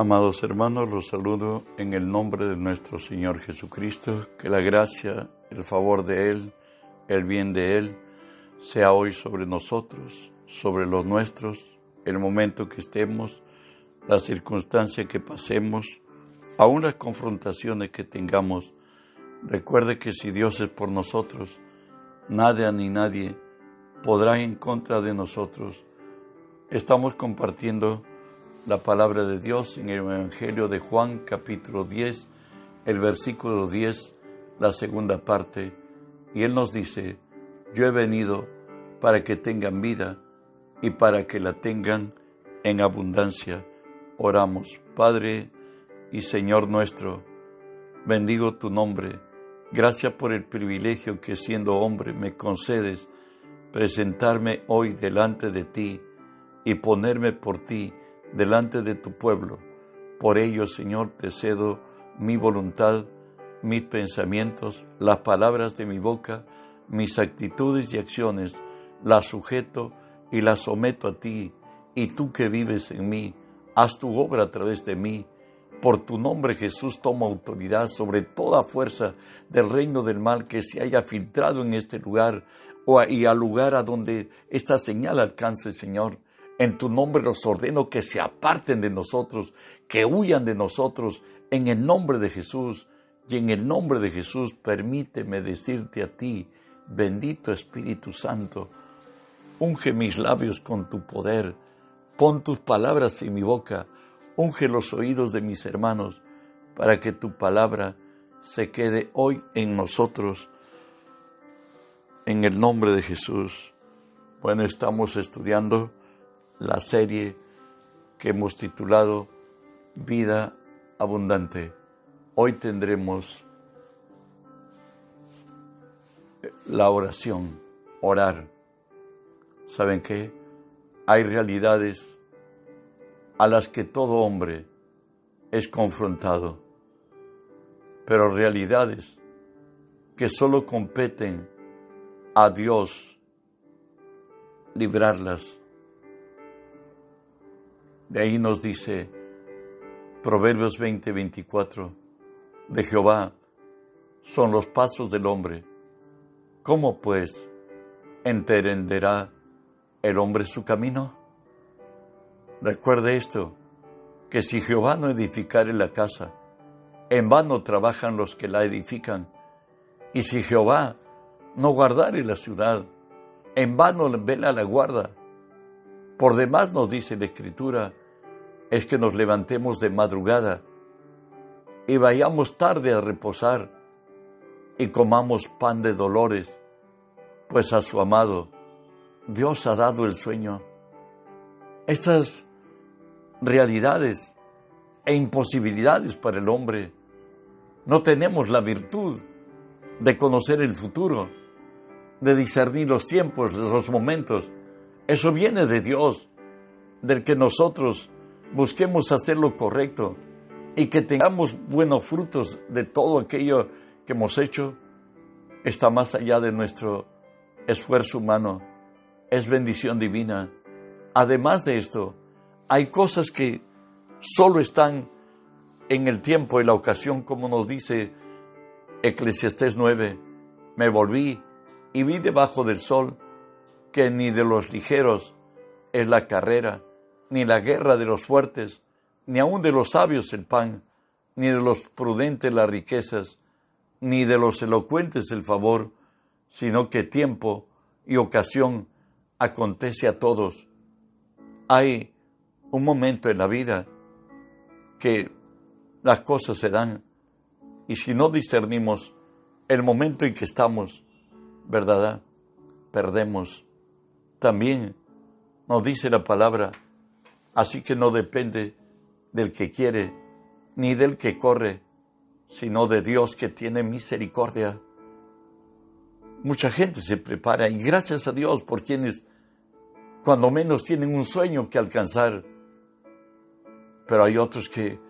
Amados hermanos, los saludo en el nombre de nuestro Señor Jesucristo, que la gracia, el favor de Él, el bien de Él, sea hoy sobre nosotros, sobre los nuestros, el momento que estemos, la circunstancia que pasemos, aún las confrontaciones que tengamos. Recuerde que si Dios es por nosotros, nada ni nadie podrá en contra de nosotros. Estamos compartiendo la palabra de Dios en el Evangelio de Juan capítulo 10, el versículo 10, la segunda parte. Y Él nos dice, yo he venido para que tengan vida y para que la tengan en abundancia. Oramos, Padre y Señor nuestro, bendigo tu nombre. Gracias por el privilegio que siendo hombre me concedes presentarme hoy delante de ti y ponerme por ti delante de tu pueblo. Por ello, Señor, te cedo mi voluntad, mis pensamientos, las palabras de mi boca, mis actitudes y acciones, las sujeto y las someto a ti, y tú que vives en mí, haz tu obra a través de mí. Por tu nombre Jesús toma autoridad sobre toda fuerza del reino del mal que se haya filtrado en este lugar y al lugar a donde esta señal alcance, Señor. En tu nombre los ordeno que se aparten de nosotros, que huyan de nosotros, en el nombre de Jesús. Y en el nombre de Jesús permíteme decirte a ti, bendito Espíritu Santo, unge mis labios con tu poder, pon tus palabras en mi boca, unge los oídos de mis hermanos, para que tu palabra se quede hoy en nosotros, en el nombre de Jesús. Bueno, estamos estudiando la serie que hemos titulado Vida Abundante. Hoy tendremos la oración, orar. ¿Saben qué? Hay realidades a las que todo hombre es confrontado, pero realidades que solo competen a Dios librarlas de ahí nos dice Proverbios 20, 24, de Jehová son los pasos del hombre. ¿Cómo pues entenderá el hombre su camino? Recuerde esto, que si Jehová no edificare la casa, en vano trabajan los que la edifican. Y si Jehová no guardare la ciudad, en vano vela la guarda. Por demás nos dice la Escritura, es que nos levantemos de madrugada y vayamos tarde a reposar y comamos pan de dolores, pues a su amado Dios ha dado el sueño. Estas realidades e imposibilidades para el hombre, no tenemos la virtud de conocer el futuro, de discernir los tiempos, los momentos. Eso viene de Dios, del que nosotros busquemos hacer lo correcto y que tengamos buenos frutos de todo aquello que hemos hecho, está más allá de nuestro esfuerzo humano, es bendición divina. Además de esto, hay cosas que solo están en el tiempo y la ocasión, como nos dice Eclesiastés 9, me volví y vi debajo del sol que ni de los ligeros es la carrera, ni la guerra de los fuertes, ni aun de los sabios el pan, ni de los prudentes las riquezas, ni de los elocuentes el favor, sino que tiempo y ocasión acontece a todos. Hay un momento en la vida que las cosas se dan y si no discernimos el momento en que estamos, ¿verdad? Perdemos. También nos dice la palabra, Así que no depende del que quiere ni del que corre, sino de Dios que tiene misericordia. Mucha gente se prepara y gracias a Dios por quienes cuando menos tienen un sueño que alcanzar. Pero hay otros que,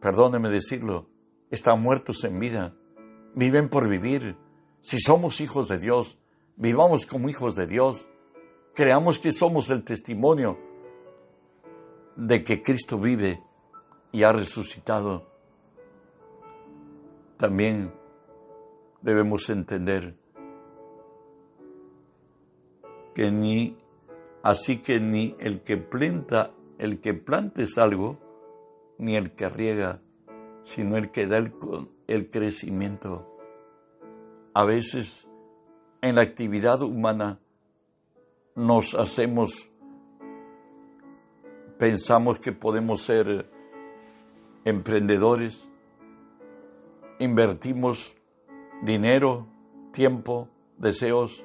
perdóneme decirlo, están muertos en vida, viven por vivir. Si somos hijos de Dios, vivamos como hijos de Dios, creamos que somos el testimonio de que Cristo vive y ha resucitado, también debemos entender que ni así que ni el que planta, el que plantes algo, ni el que riega, sino el que da el, el crecimiento. A veces en la actividad humana nos hacemos, pensamos que podemos ser emprendedores, invertimos dinero, tiempo, deseos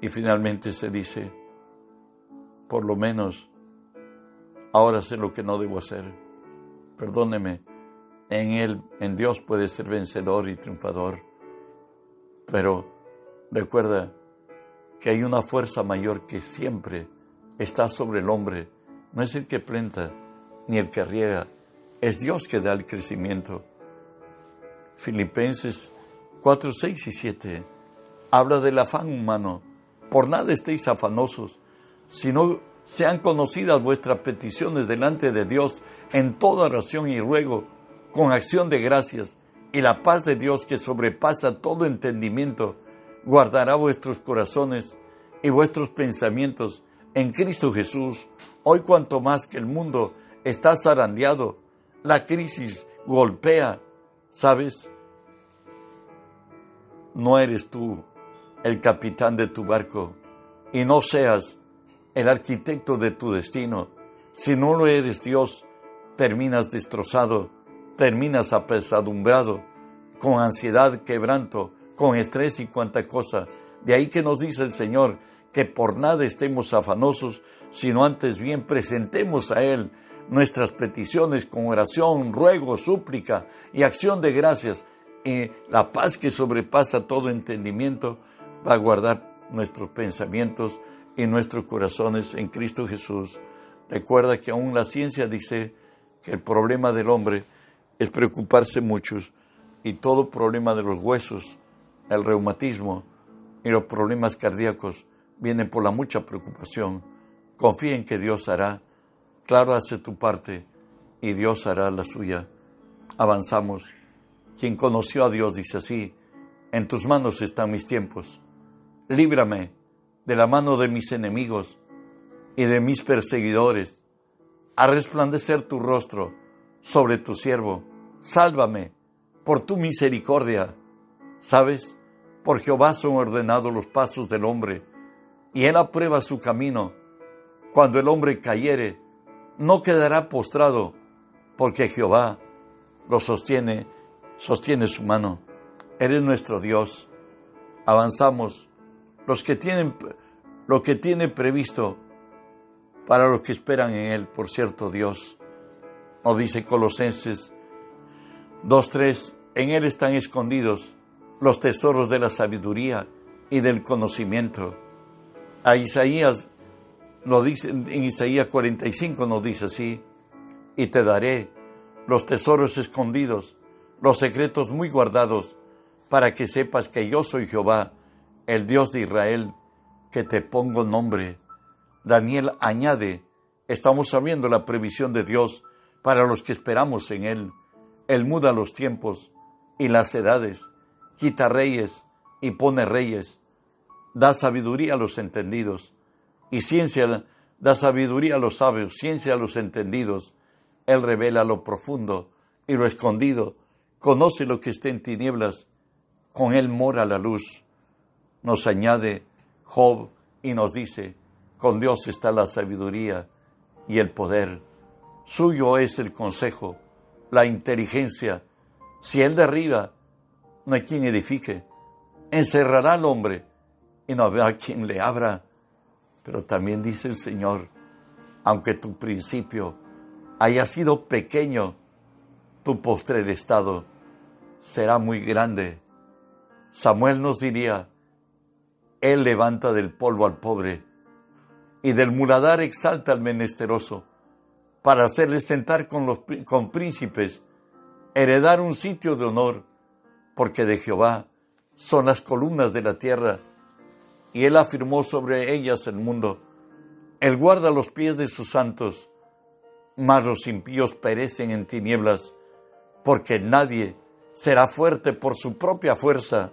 y finalmente se dice, por lo menos ahora sé lo que no debo hacer. Perdóneme, en Él, en Dios puede ser vencedor y triunfador, pero recuerda que hay una fuerza mayor que siempre está sobre el hombre. No es el que planta ni el que riega, es Dios que da el crecimiento. Filipenses 4, 6 y 7 habla del afán humano. Por nada estéis afanosos, sino sean conocidas vuestras peticiones delante de Dios en toda oración y ruego, con acción de gracias, y la paz de Dios que sobrepasa todo entendimiento, guardará vuestros corazones y vuestros pensamientos en Cristo Jesús. Hoy cuanto más que el mundo está zarandeado, la crisis golpea, ¿sabes? No eres tú el capitán de tu barco y no seas el arquitecto de tu destino. Si no lo eres Dios, terminas destrozado, terminas apesadumbrado, con ansiedad, quebranto, con estrés y cuanta cosa. De ahí que nos dice el Señor que por nada estemos afanosos, sino antes bien presentemos a Él nuestras peticiones con oración, ruego, súplica y acción de gracias. Y la paz que sobrepasa todo entendimiento va a guardar nuestros pensamientos y nuestros corazones en Cristo Jesús. Recuerda que aún la ciencia dice que el problema del hombre es preocuparse mucho y todo problema de los huesos, el reumatismo y los problemas cardíacos vienen por la mucha preocupación. Confía en que Dios hará. Claro, hace tu parte y Dios hará la suya. Avanzamos. Quien conoció a Dios dice así, en tus manos están mis tiempos. Líbrame de la mano de mis enemigos y de mis perseguidores, a resplandecer tu rostro sobre tu siervo. Sálvame por tu misericordia. ¿Sabes? Por Jehová son ordenados los pasos del hombre, y él aprueba su camino. Cuando el hombre cayere, no quedará postrado, porque Jehová lo sostiene, sostiene su mano. Eres nuestro Dios. Avanzamos los que tienen lo que tiene previsto para los que esperan en Él, por cierto Dios. Nos dice Colosenses 2.3, en Él están escondidos los tesoros de la sabiduría y del conocimiento. A Isaías nos dice, en Isaías 45 nos dice así, y te daré los tesoros escondidos, los secretos muy guardados, para que sepas que yo soy Jehová, el Dios de Israel, que te pongo nombre. Daniel añade, estamos sabiendo la previsión de Dios para los que esperamos en Él. Él muda los tiempos y las edades, quita reyes y pone reyes, da sabiduría a los entendidos y ciencia, da sabiduría a los sabios, ciencia a los entendidos. Él revela lo profundo y lo escondido, conoce lo que está en tinieblas, con Él mora la luz nos añade Job y nos dice, con Dios está la sabiduría y el poder, suyo es el consejo, la inteligencia. Si Él derriba, no hay quien edifique. Encerrará al hombre y no habrá quien le abra. Pero también dice el Señor, aunque tu principio haya sido pequeño, tu postrer estado será muy grande. Samuel nos diría, él levanta del polvo al pobre y del muladar exalta al menesteroso para hacerle sentar con los con príncipes, heredar un sitio de honor, porque de Jehová son las columnas de la tierra y él afirmó sobre ellas el mundo. Él guarda los pies de sus santos mas los impíos perecen en tinieblas, porque nadie será fuerte por su propia fuerza.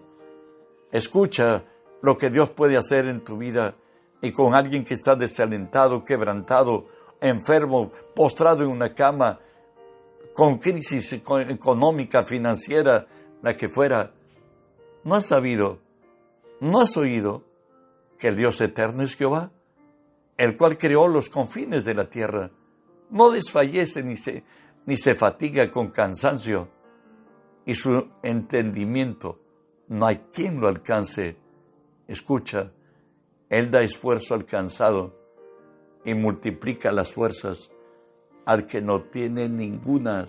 Escucha lo que Dios puede hacer en tu vida y con alguien que está desalentado, quebrantado, enfermo, postrado en una cama, con crisis económica, financiera, la que fuera. ¿No has sabido, no has oído que el Dios eterno es Jehová, el cual creó los confines de la tierra? No desfallece ni se, ni se fatiga con cansancio, y su entendimiento no hay quien lo alcance. Escucha, Él da esfuerzo al cansado y multiplica las fuerzas al que no tiene ninguna.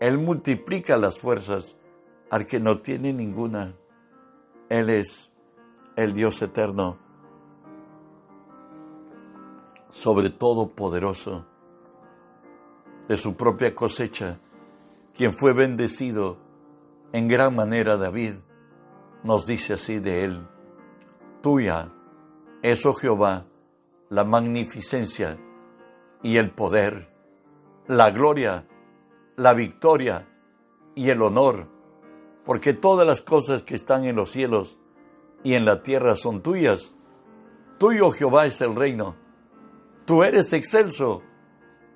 Él multiplica las fuerzas al que no tiene ninguna. Él es el Dios eterno, sobre todo poderoso, de su propia cosecha, quien fue bendecido en gran manera David, nos dice así de él, tuya es, oh Jehová, la magnificencia y el poder la gloria, la victoria y el honor, porque todas las cosas que están en los cielos y en la tierra son tuyas. Tuyo, Jehová, es el reino. Tú eres excelso.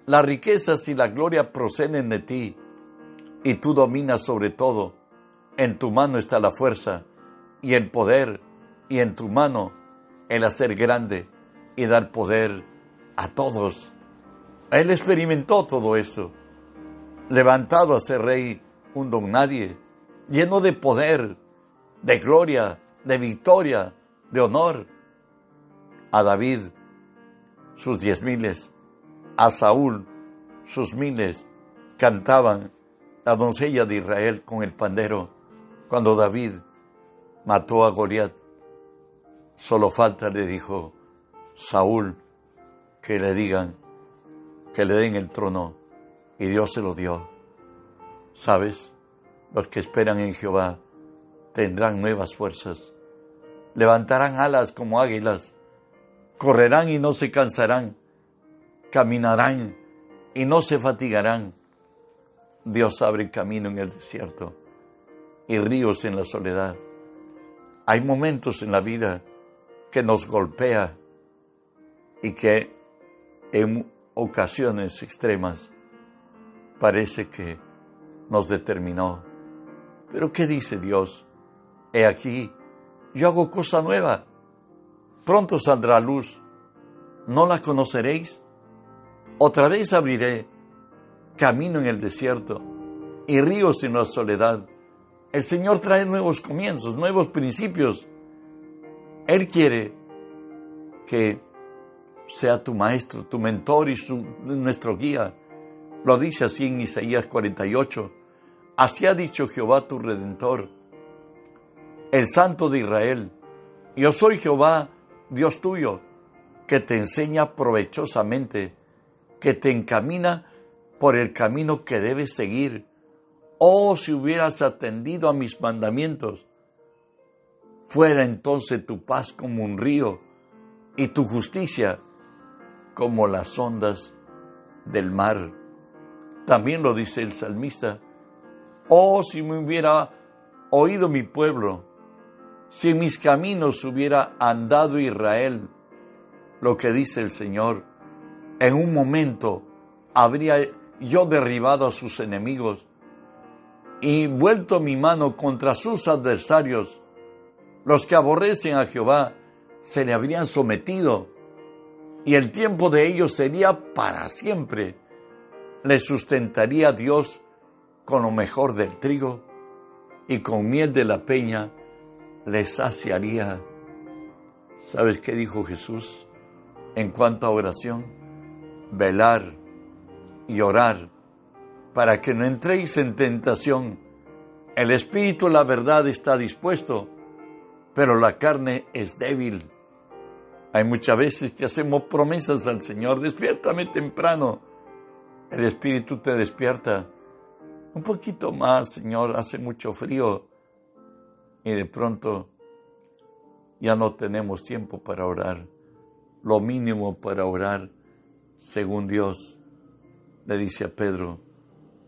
Las riquezas y la gloria proceden de ti, y tú dominas sobre todo. En tu mano está la fuerza y el poder, y en tu mano el hacer grande y dar poder a todos. Él experimentó todo eso, levantado a ser rey, un don nadie, lleno de poder, de gloria, de victoria, de honor. A David, sus diez miles, a Saúl, sus miles, cantaban la doncella de Israel con el pandero cuando David mató a Goliat. Solo falta, le dijo Saúl, que le digan, que le den el trono y Dios se lo dio. ¿Sabes? Los que esperan en Jehová tendrán nuevas fuerzas, levantarán alas como águilas, correrán y no se cansarán, caminarán y no se fatigarán. Dios abre camino en el desierto y ríos en la soledad. Hay momentos en la vida que nos golpea y que en ocasiones extremas parece que nos determinó. Pero ¿qué dice Dios? He aquí, yo hago cosa nueva. Pronto saldrá luz. ¿No la conoceréis? Otra vez abriré camino en el desierto y ríos en la soledad. El Señor trae nuevos comienzos, nuevos principios. Él quiere que sea tu maestro, tu mentor y nuestro guía. Lo dice así en Isaías 48. Así ha dicho Jehová tu redentor, el Santo de Israel. Yo soy Jehová, Dios tuyo, que te enseña provechosamente, que te encamina por el camino que debes seguir. Oh, si hubieras atendido a mis mandamientos, fuera entonces tu paz como un río y tu justicia como las ondas del mar. También lo dice el salmista. Oh, si me hubiera oído mi pueblo, si mis caminos hubiera andado Israel, lo que dice el Señor, en un momento habría yo derribado a sus enemigos y vuelto mi mano contra sus adversarios. Los que aborrecen a Jehová se le habrían sometido y el tiempo de ellos sería para siempre. Les sustentaría Dios con lo mejor del trigo y con miel de la peña les saciaría. ¿Sabes qué dijo Jesús en cuanto a oración? Velar y orar para que no entréis en tentación. El espíritu, la verdad, está dispuesto, pero la carne es débil. Hay muchas veces que hacemos promesas al Señor, despiértame temprano. El Espíritu te despierta. Un poquito más, Señor, hace mucho frío. Y de pronto ya no tenemos tiempo para orar. Lo mínimo para orar, según Dios, le dice a Pedro,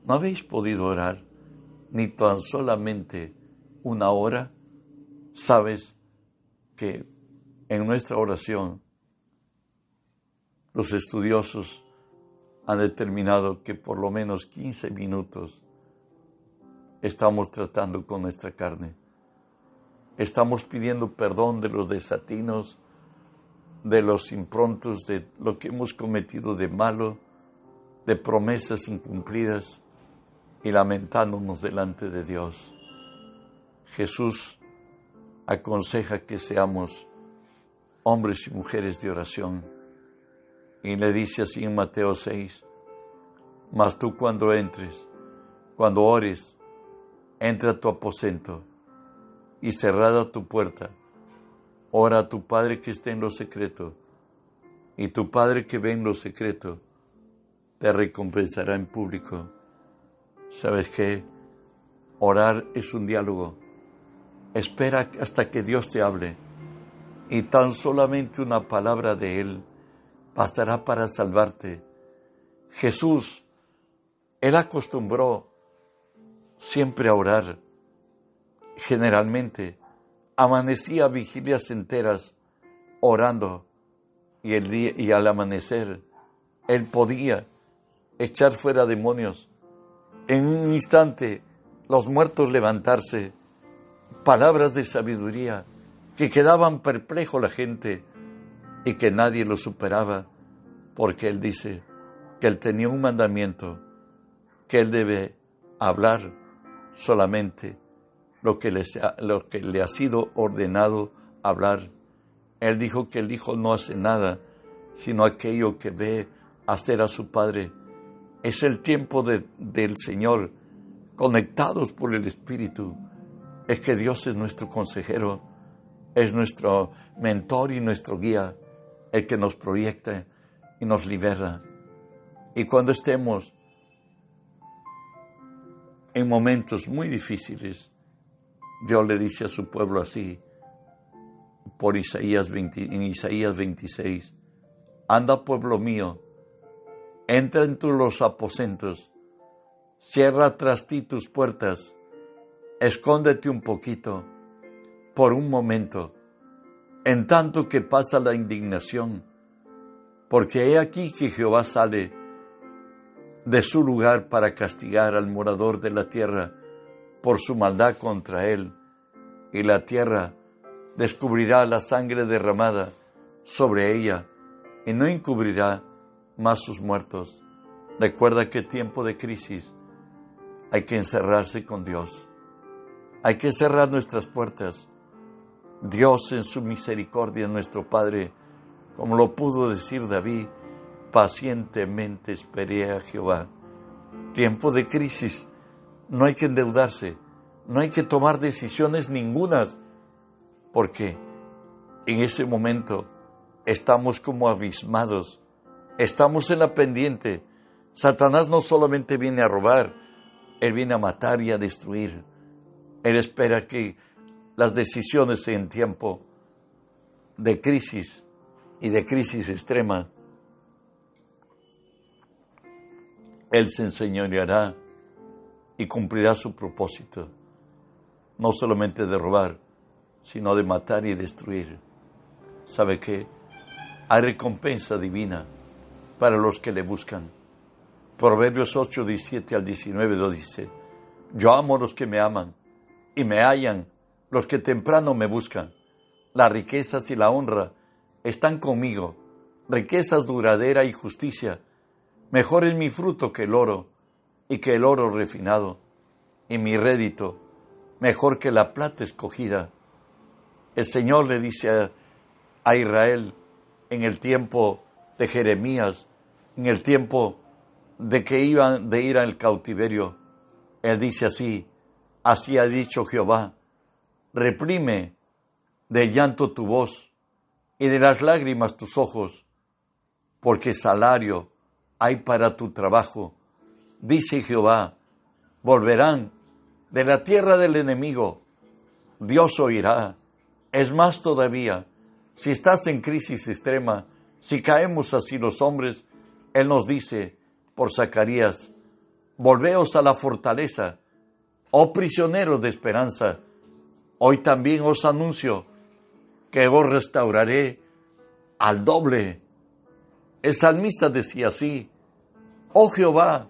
¿no habéis podido orar ni tan solamente una hora? Sabes que en nuestra oración los estudiosos han determinado que por lo menos 15 minutos estamos tratando con nuestra carne. Estamos pidiendo perdón de los desatinos, de los improntos, de lo que hemos cometido de malo, de promesas incumplidas y lamentándonos delante de Dios. Jesús aconseja que seamos hombres y mujeres de oración. Y le dice así en Mateo 6, mas tú cuando entres, cuando ores, entra a tu aposento y cerrada tu puerta, ora a tu Padre que está en lo secreto, y tu Padre que ve en lo secreto, te recompensará en público. ¿Sabes qué? Orar es un diálogo. Espera hasta que Dios te hable y tan solamente una palabra de Él bastará para salvarte. Jesús, Él acostumbró siempre a orar. Generalmente amanecía vigilias enteras orando y, el día, y al amanecer Él podía echar fuera demonios. En un instante los muertos levantarse, palabras de sabiduría que quedaban perplejo la gente y que nadie lo superaba, porque Él dice que Él tenía un mandamiento, que Él debe hablar solamente lo que, le, lo que le ha sido ordenado hablar. Él dijo que el Hijo no hace nada, sino aquello que ve hacer a su Padre. Es el tiempo del Señor, conectados por el Espíritu. Es que Dios es nuestro consejero es nuestro mentor y nuestro guía, el que nos proyecta y nos libera. Y cuando estemos en momentos muy difíciles, Dios le dice a su pueblo así, por Isaías en Isaías 26, anda pueblo mío, entra en los aposentos, cierra tras ti tus puertas, escóndete un poquito por un momento, en tanto que pasa la indignación, porque he aquí que Jehová sale de su lugar para castigar al morador de la tierra por su maldad contra él, y la tierra descubrirá la sangre derramada sobre ella y no encubrirá más sus muertos. Recuerda que tiempo de crisis hay que encerrarse con Dios. Hay que cerrar nuestras puertas Dios en su misericordia, nuestro Padre, como lo pudo decir David, pacientemente esperé a Jehová. Tiempo de crisis, no hay que endeudarse, no hay que tomar decisiones ningunas, porque en ese momento estamos como abismados, estamos en la pendiente. Satanás no solamente viene a robar, él viene a matar y a destruir. Él espera que las decisiones en tiempo de crisis y de crisis extrema, Él se enseñoreará y cumplirá su propósito, no solamente de robar, sino de matar y destruir. ¿Sabe qué? Hay recompensa divina para los que le buscan. Proverbios 8, 17 al 19 lo dice, yo amo los que me aman y me hallan los que temprano me buscan. Las riquezas y la honra están conmigo, riquezas duradera y justicia. Mejor es mi fruto que el oro, y que el oro refinado, y mi rédito, mejor que la plata escogida. El Señor le dice a, Israel en el tiempo de Jeremías, en el tiempo de que iban de ir al cautiverio, Él dice así, así ha dicho Jehová, reprime de llanto tu voz y de las lágrimas tus ojos, porque salario hay para tu trabajo. Dice Jehová, volverán de la tierra del enemigo. Dios oirá. Es más todavía, si estás en crisis extrema, si caemos así los hombres, Él nos dice, por Zacarías, volveos a la fortaleza, oh prisioneros de esperanza. Hoy también os anuncio que os restauraré al doble. El salmista decía así, oh Jehová,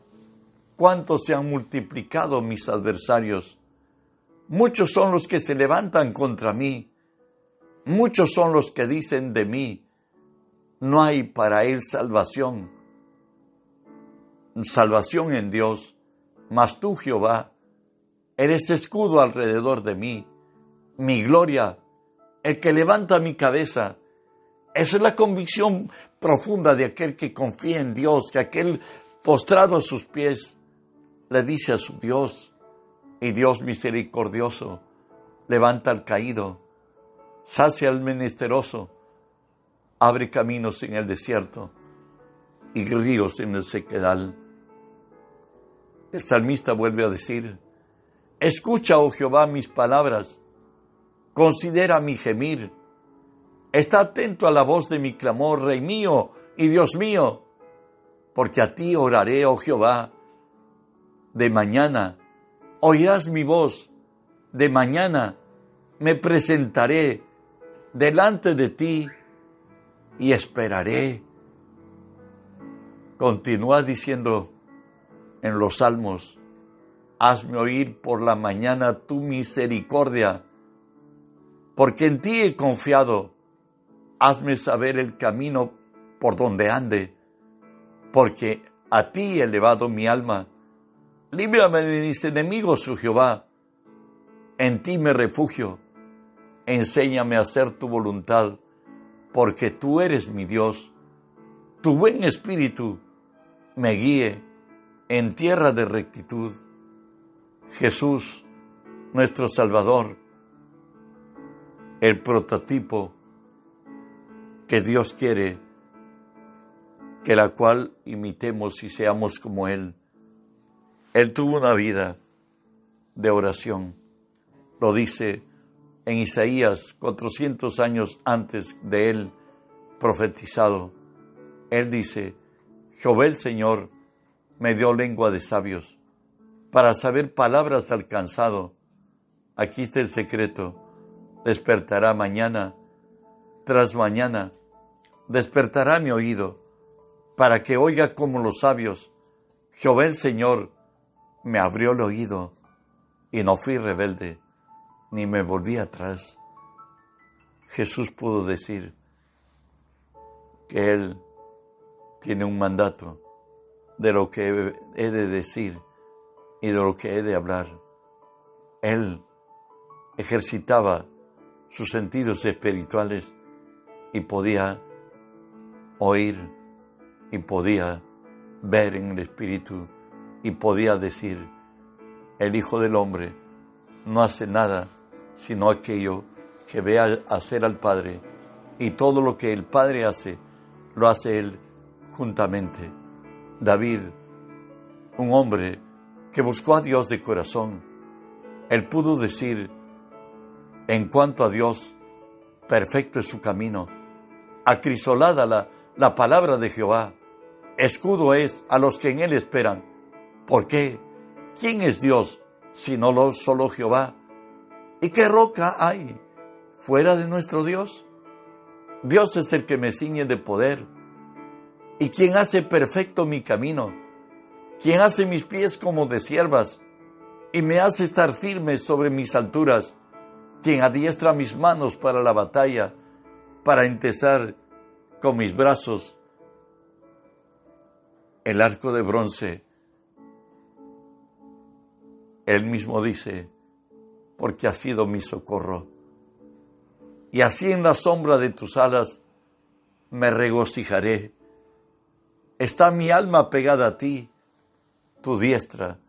cuántos se han multiplicado mis adversarios. Muchos son los que se levantan contra mí. Muchos son los que dicen de mí, no hay para él salvación. Salvación en Dios, mas tú, Jehová, eres escudo alrededor de mí, mi gloria, el que levanta mi cabeza. Esa es la convicción profunda de aquel que confía en Dios, que aquel postrado a sus pies le dice a su Dios, y Dios misericordioso, levanta al caído, sacia al menesteroso, abre caminos en el desierto y ríos en el sequedal. El salmista vuelve a decir, escucha, oh Jehová, mis palabras, considera mi gemir, está atento a la voz de mi clamor, Rey mío y Dios mío, porque a ti oraré, oh Jehová, de mañana, oirás mi voz, de mañana me presentaré delante de ti y esperaré. Continúa diciendo en los salmos, hazme oír por la mañana tu misericordia, porque en ti he confiado, hazme saber el camino por donde ande, porque a ti he elevado mi alma. Líbrame de mis enemigos, oh Jehová, en ti me refugio, enséñame a hacer tu voluntad porque tú eres mi Dios. Tu buen espíritu me guíe en tierra de rectitud. Jesús, nuestro Salvador, el prototipo que Dios quiere, que la cual imitemos y seamos como Él. Él tuvo una vida de oración. Lo dice en Isaías, 400 años antes de él profetizado, él dice, Jehová el Señor me dio lengua de sabios para saber palabras alcanzado. Aquí está el secreto. Despertará mañana tras mañana. Despertará mi oído para que oiga como los sabios. Jehová el Señor me abrió el oído y no fui rebelde ni me volví atrás. Jesús pudo decir que Él tiene un mandato de lo que he de decir y de lo que he de hablar. Él ejercitaba sus sentidos espirituales y podía oír y podía ver en el Espíritu y podía decir, el Hijo del Hombre no hace nada sino aquello que ve hacer al Padre. Y todo lo que el Padre hace, lo hace Él juntamente. David, un hombre que buscó a Dios de corazón, él pudo decir, en cuanto a Dios, perfecto es su camino, acrisolada la, la palabra de Jehová, escudo es a los que en él esperan. ¿Por qué? ¿Quién es Dios sino solo Jehová? ¿Y qué roca hay fuera de nuestro Dios? Dios es el que me ciñe de poder y quien hace perfecto mi camino, quien hace mis pies como de siervas y me hace estar firme sobre mis alturas, quien adiestra mis manos para la batalla, para entesar con mis brazos el arco de bronce. Él mismo dice, porque has sido mi socorro. Y así en la sombra de tus alas me regocijaré. Está mi alma pegada a ti, tu diestra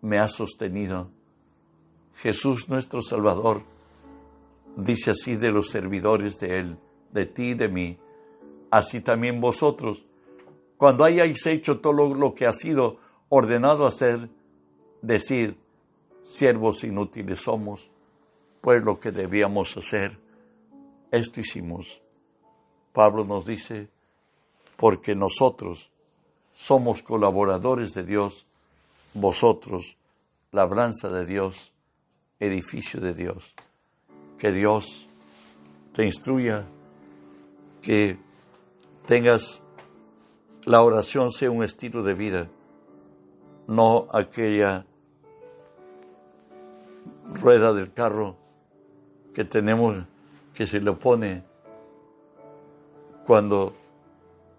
me ha sostenido. Jesús nuestro Salvador dice así de los servidores de Él, de ti y de mí, así también vosotros, cuando hayáis hecho todo lo que ha sido ordenado hacer, decir, siervos inútiles somos, pues lo que debíamos hacer, esto hicimos. Pablo nos dice, porque nosotros somos colaboradores de Dios, vosotros, labranza de Dios, edificio de Dios. Que Dios te instruya, que tengas la oración sea un estilo de vida, no aquella rueda del carro que tenemos que se lo pone cuando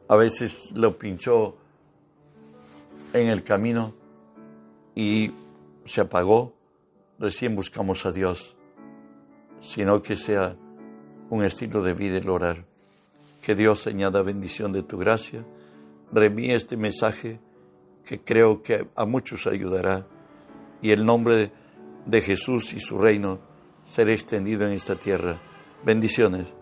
a veces lo pinchó en el camino y se apagó, recién buscamos a Dios, sino que sea un estilo de vida el orar. Que Dios añada bendición de tu gracia. Remí este mensaje que creo que a muchos ayudará y el nombre de Jesús y su reino será extendido en esta tierra. Bendiciones.